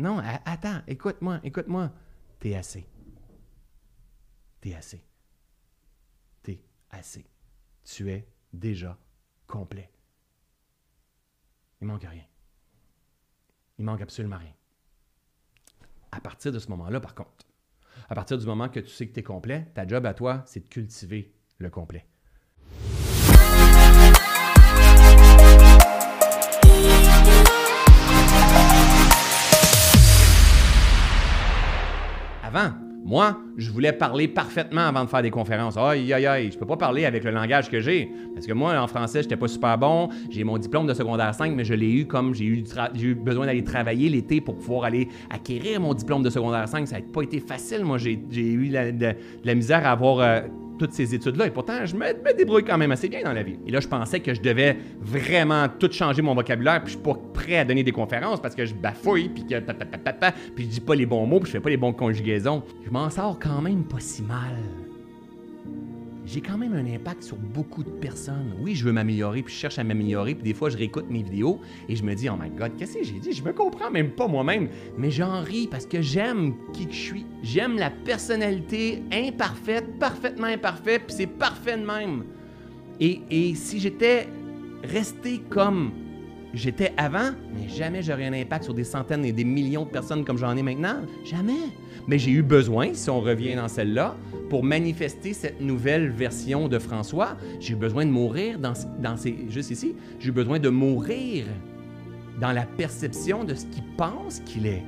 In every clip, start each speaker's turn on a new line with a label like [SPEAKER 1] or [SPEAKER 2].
[SPEAKER 1] non, attends, écoute-moi, écoute-moi. T'es assez. T'es assez. T'es assez. Tu es déjà complet. Il manque rien. Il manque absolument rien. À partir de ce moment-là, par contre, à partir du moment que tu sais que tu es complet, ta job à toi, c'est de cultiver le complet. Avant, moi, je voulais parler parfaitement avant de faire des conférences. Aïe, aïe, aïe, je peux pas parler avec le langage que j'ai. Parce que moi, en français, j'étais pas super bon. J'ai mon diplôme de secondaire 5, mais je l'ai eu comme j'ai eu, eu besoin d'aller travailler l'été pour pouvoir aller acquérir mon diplôme de secondaire 5. Ça n'a pas été facile. Moi, j'ai, eu la- de, de la misère à avoir euh, toutes ces études-là. Et pourtant, je me, débrouille quand même assez bien dans la vie. Et là, je pensais que je devais vraiment tout changer mon vocabulaire, puis je suis pas prêt à donner des conférences parce que je bafouille, puis que puis je dis pas les bons mots, puis je fais pas les bonnes conjugaisons. Je m'en sors quand même pas si mal. J'ai quand même un impact sur beaucoup de personnes. Oui, je veux m'améliorer, puis je cherche à m'améliorer, puis des fois, je réécoute mes vidéos et je me dis, oh my god, qu'est-ce que j'ai dit? Je me comprends même pas moi-même. Mais j'en ris parce que j'aime qui que je suis. J'aime la personnalité imparfaite, parfaitement imparfaite, puis c'est parfait de même. Et, et si j'étais resté comme j'étais avant, mais jamais j'aurais un impact sur des centaines et des millions de personnes comme j'en ai maintenant. Jamais. Mais j'ai eu besoin, si on revient dans celle-là, pour manifester cette nouvelle version de François, j'ai eu besoin de mourir dans, dans ces, juste ici, j'ai eu besoin de mourir dans la perception de ce qu'il pense qu'il est.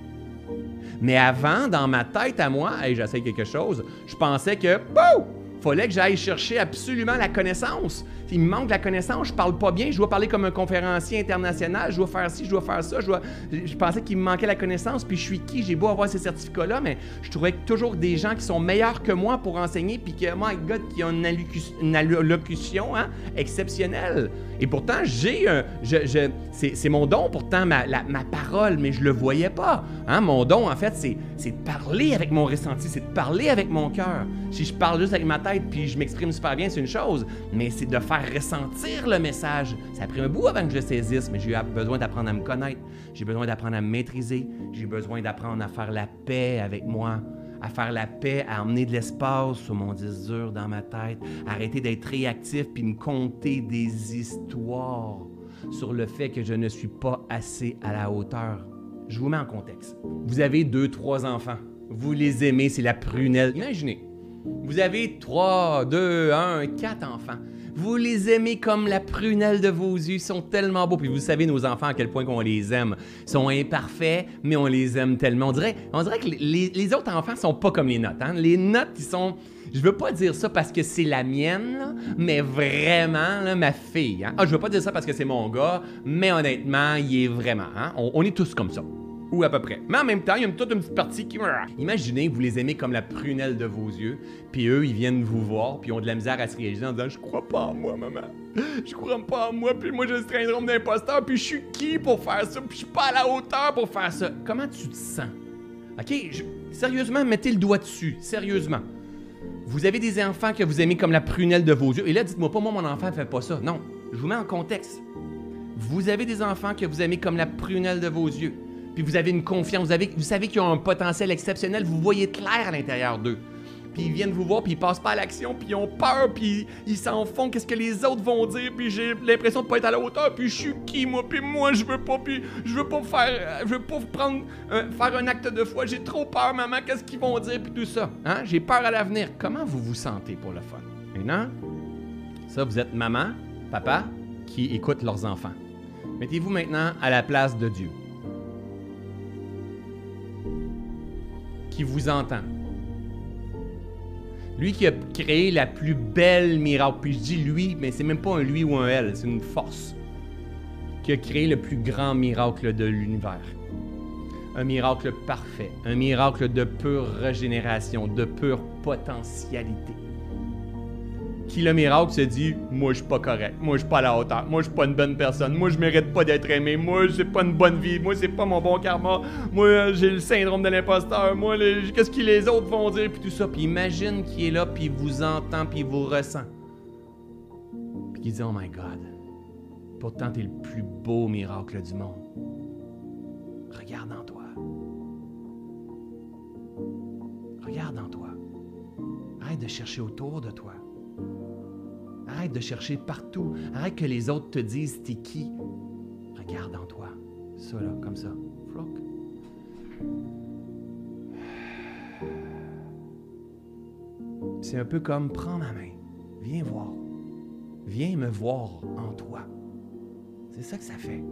[SPEAKER 1] Mais avant, dans ma tête à moi, hey, j'essaie quelque chose, je pensais que, boum, fallait que j'aille chercher absolument la connaissance. Il me manque la connaissance, je parle pas bien, je dois parler comme un conférencier international, je dois faire ci, je dois faire ça, je, pensais qu'il me manquait la connaissance, puis je suis qui, j'ai beau avoir ces certificats-là, mais je trouvais toujours des gens qui sont meilleurs que moi pour enseigner, puis que, my God, qui ont une, allocu- une allocution hein, exceptionnelle. Et pourtant, j'ai un. Je, c'est, mon don, pourtant, ma, parole, mais je le voyais pas. Hein? Mon don, en fait, c'est de parler avec mon ressenti, c'est de parler avec mon cœur. Si je parle juste avec ma tête puis je m'exprime super bien, c'est une chose, mais c'est de faire ressentir le message. Ça a pris un bout avant que je le saisisse, mais j'ai eu besoin d'apprendre à me connaître, j'ai besoin d'apprendre à me maîtriser, j'ai besoin d'apprendre à faire la paix avec moi à faire la paix, à emmener de l'espace sur mon disque dans ma tête, arrêter d'être réactif puis me conter des histoires sur le fait que je ne suis pas assez à la hauteur. Je vous mets en contexte. Vous avez deux, trois enfants. Vous les aimez, c'est la prunelle. Imaginez, vous avez trois, deux, un, quatre enfants. Vous les aimez comme la prunelle de vos yeux. Ils sont tellement beaux. Puis vous savez, nos enfants, à quel point qu'on les aime. Ils sont imparfaits, mais on les aime tellement. On dirait, on dirait que les, autres enfants sont pas comme les notes. hein. Les notes, ils sont... Je veux pas dire ça parce que c'est la mienne, mais vraiment, ma fille. hein. Ah, veux pas dire ça parce que c'est mon gars, mais honnêtement, il est vraiment. hein. On est tous comme ça. Ou à peu près. Mais en même temps, il y a toute une petite partie qui. Imaginez, vous les aimez comme la prunelle de vos yeux, puis eux, ils viennent vous voir, puis ils ont de la misère à se réaliser en disant Je crois pas en moi, maman. Je crois pas en moi, puis moi, j'ai le syndrome d'imposteur, puis je suis qui pour faire ça, puis je suis pas à la hauteur pour faire ça. Comment tu te sens? Ok, sérieusement, mettez le doigt dessus. Sérieusement. Vous avez des enfants que vous aimez comme la prunelle de vos yeux. Et là, dites-moi pas, moi, mon enfant ne fait pas ça. Non, je vous mets en contexte. Vous avez des enfants que vous aimez comme la prunelle de vos yeux. Puis vous avez une confiance, vous, avez, savez qu'ils ont un potentiel exceptionnel, vous voyez clair à l'intérieur d'eux. Puis ils viennent vous voir, puis ils passent pas à l'action, puis ils ont peur, puis ils s'en font, qu'est-ce que les autres vont dire, puis j'ai l'impression de pas être à la hauteur, puis je suis qui moi, puis moi je veux pas, puis je veux pas faire, je veux pas prendre, euh, faire un acte de foi, j'ai trop peur, maman, qu'est-ce qu'ils vont dire, puis tout ça. Hein? J'ai peur à l'avenir. Comment vous vous sentez pour le fun? Maintenant, ça, vous êtes maman, papa, qui écoutent leurs enfants. Mettez-vous maintenant à la place de Dieu. Qui vous entend. Lui qui a créé la plus belle miracle. Puis je dis lui, mais c'est même pas un lui ou un elle, c'est une force. Qui a créé le plus grand miracle de l'univers. Un miracle parfait. Un miracle de pure régénération, de pure potentialité qui le miracle se dit Moi, je suis pas correct. Moi, je suis pas à la hauteur. Moi, je suis pas une bonne personne. Moi, je mérite pas d'être aimé. Moi, j'ai pas une bonne vie. Moi, c'est pas mon bon karma. Moi, j'ai le syndrome de l'imposteur. Moi, qu'est-ce que les autres vont dire? Puis tout ça. Puis imagine qu'il est là, puis il vous entend, puis il vous ressent. Puis qu'il dit Oh my God. Pourtant, t'es le plus beau miracle du monde. Regarde en toi. regarde en toi. Arrête de chercher autour de toi. Arrête de chercher partout. Arrête que les autres te disent t'es qui? Regarde en toi. Ça là, comme ça. C'est un peu comme prends ma main. Viens voir. Viens me voir en toi. C'est ça que ça fait.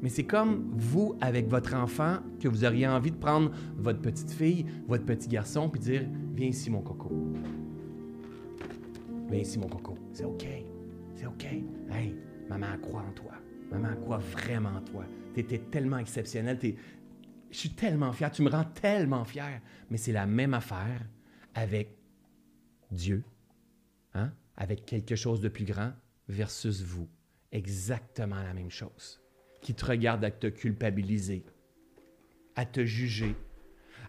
[SPEAKER 1] Mais c'est comme vous avec votre enfant que vous auriez envie de prendre votre petite fille, votre petit garçon, puis dire Viens ici, mon coco. Viens ici, mon coco. C'est OK. C'est OK. Hey, maman croit en toi. Maman croit vraiment en toi. Tu étais tellement exceptionnel. Je suis tellement fier. Tu me rends tellement fier. Mais c'est la même affaire avec Dieu, hein? avec quelque chose de plus grand versus vous. Exactement la même chose. Qui te regarde à te culpabiliser, à te juger,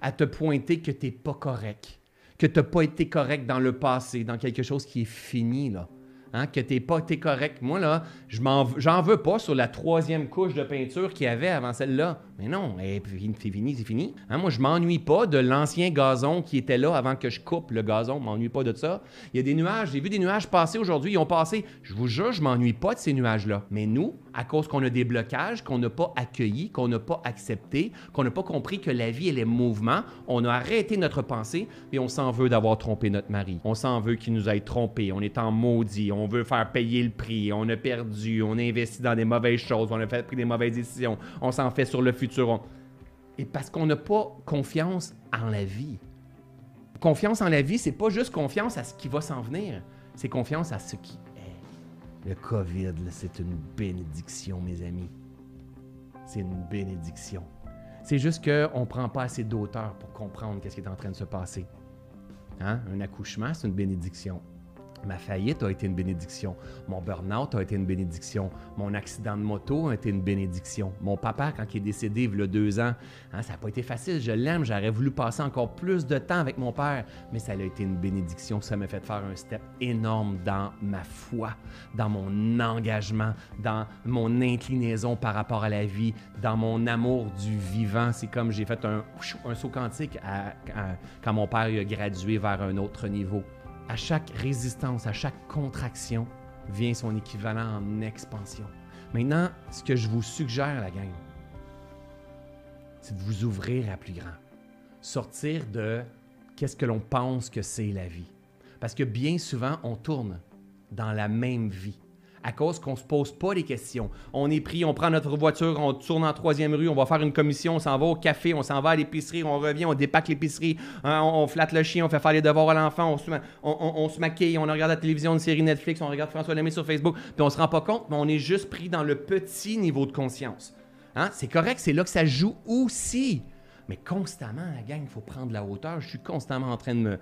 [SPEAKER 1] à te pointer que tu n'es pas correct, que tu n'as pas été correct dans le passé, dans quelque chose qui est fini, là. Hein, que tu n'es pas été correct. Moi, là, je j'en veux pas sur la troisième couche de peinture qu'il y avait avant celle-là. Mais non, c'est fini, c'est fini. Hein, moi, je m'ennuie pas de l'ancien gazon qui était là avant que je coupe le gazon. Je m'ennuie pas de ça. Il y a des nuages. J'ai vu des nuages passer aujourd'hui. Ils ont passé. Je vous jure, je m'ennuie pas de ces nuages-là. Mais nous, à cause qu'on a des blocages, qu'on n'a pas accueillis, qu'on n'a pas accepté, qu'on n'a pas compris que la vie, elle est mouvement, on a arrêté notre pensée et on s'en veut d'avoir trompé notre mari. On s'en veut qu'il nous ait trompé. On est en maudit. On veut faire payer le prix. On a perdu. On a investi dans des mauvaises choses. On a fait, pris des mauvaises décisions. On s'en fait sur le futur et parce qu'on n'a pas confiance en la vie. Confiance en la vie, c'est pas juste confiance à ce qui va s'en venir, c'est confiance à ce qui est. Le COVID, c'est une bénédiction, mes amis. C'est une bénédiction. C'est juste qu'on ne prend pas assez d'auteur pour comprendre ce qui est en train de se passer. Hein? Un accouchement, c'est une bénédiction. Ma faillite a été une bénédiction. Mon burn-out a été une bénédiction. Mon accident de moto a été une bénédiction. Mon papa, quand il est décédé il y a deux ans, hein, ça n'a pas été facile. Je l'aime. J'aurais voulu passer encore plus de temps avec mon père, mais ça a été une bénédiction. Ça m'a fait faire un step énorme dans ma foi, dans mon engagement, dans mon inclinaison par rapport à la vie, dans mon amour du vivant. C'est comme j'ai fait un, saut quantique quand mon père a gradué vers un autre niveau à chaque résistance, à chaque contraction, vient son équivalent en expansion. Maintenant, ce que je vous suggère, la gang, c'est de vous ouvrir à plus grand. Sortir de qu'est-ce que l'on pense que c'est la vie. Parce que bien souvent, on tourne dans la même vie à cause qu'on ne se pose pas les questions. On est pris, on prend notre voiture, on tourne en troisième rue, on va faire une commission, on s'en va au café, on s'en va à l'épicerie, on revient, on dépaque l'épicerie, hein, on, flatte le chien, on fait faire les devoirs à l'enfant, on se, maquille, on regarde la télévision, une série Netflix, on regarde François Lemay sur Facebook, puis on se rend pas compte, mais on est juste pris dans le petit niveau de conscience. Hein? C'est correct, c'est là que ça joue aussi. Mais constamment, la gang, il faut prendre la hauteur. Je suis constamment en train de me...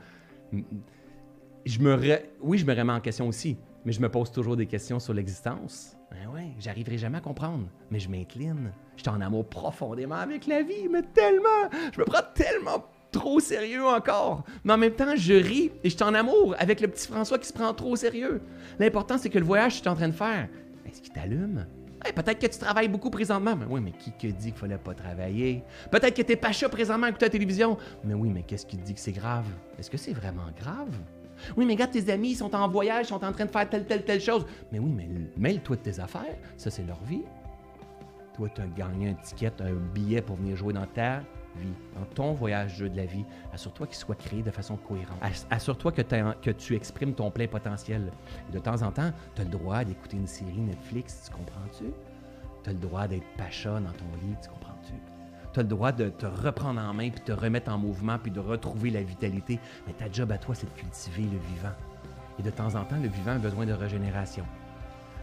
[SPEAKER 1] Me Oui, je me remets en question aussi mais je me pose toujours des questions sur l'existence. Ben ouais, j'arriverai jamais à comprendre, mais je m'incline. Je suis en amour profondément avec la vie, mais tellement, je me prends tellement trop sérieux encore. Mais en même temps, je ris et je suis en amour avec le petit François qui se prend trop sérieux. L'important, c'est que le voyage que je suis en train de faire, est-ce qu'il t'allume? peut-être que tu travailles beaucoup présentement. Mais oui, mais qui te dit qu'il fallait pas travailler? Peut-être que tu n'es pas chaud présentement à écouter la télévision. Mais oui, mais qu'est-ce qui te dit que c'est grave? Est-ce que c'est vraiment grave? Oui, mais regarde, tes amis, ils sont en voyage, ils sont en train de faire telle, telle, telle chose. Mais oui, mais mêle-toi de tes affaires. Ça, c'est leur vie. Toi, tu as gagné un ticket, un billet pour venir jouer dans ta vie, dans ton voyage jeu de la vie. Assure-toi qu'il soit créé de façon cohérente. Assure-toi que, tu exprimes ton plein potentiel. de temps en temps, tu as le droit d'écouter une série Netflix, tu comprends-tu? Tu as le droit d'être pacha dans ton lit, tu comprends-tu? Tu as le droit de te reprendre en main, puis te remettre en mouvement, puis de retrouver la vitalité. Mais ta job à toi, c'est de cultiver le vivant. Et de temps en temps, le vivant a besoin de régénération.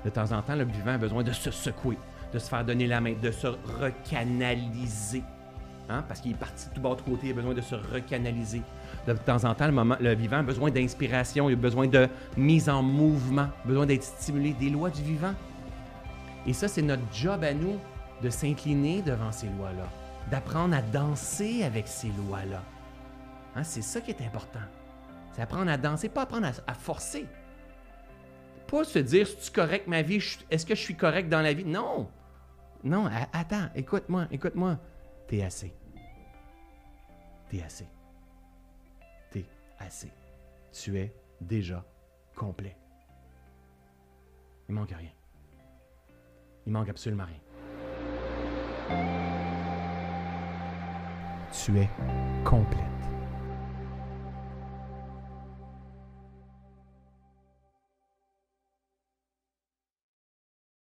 [SPEAKER 1] De temps en temps, le vivant a besoin de se secouer, de se faire donner la main, de se recanaliser. Hein? Parce qu'il est parti de tout bas de côté, il a besoin de se recanaliser. De temps en temps, le, le vivant a besoin d'inspiration, il a besoin de mise en mouvement, besoin d'être stimulé, des lois du vivant. Et ça, c'est notre job à nous de s'incliner devant ces lois-là d'apprendre à danser avec ces lois-là. Hein, c'est ça qui est important. C'est apprendre à danser, pas apprendre à, forcer. Pas se dire, est-ce correct ma vie? Est-ce que je suis correct dans la vie? Non. Non, attends, écoute-moi, écoute-moi. T'es assez. T'es assez. assez. Tu es déjà complet. Il manque rien. Il manque absolument rien. Tu es complet.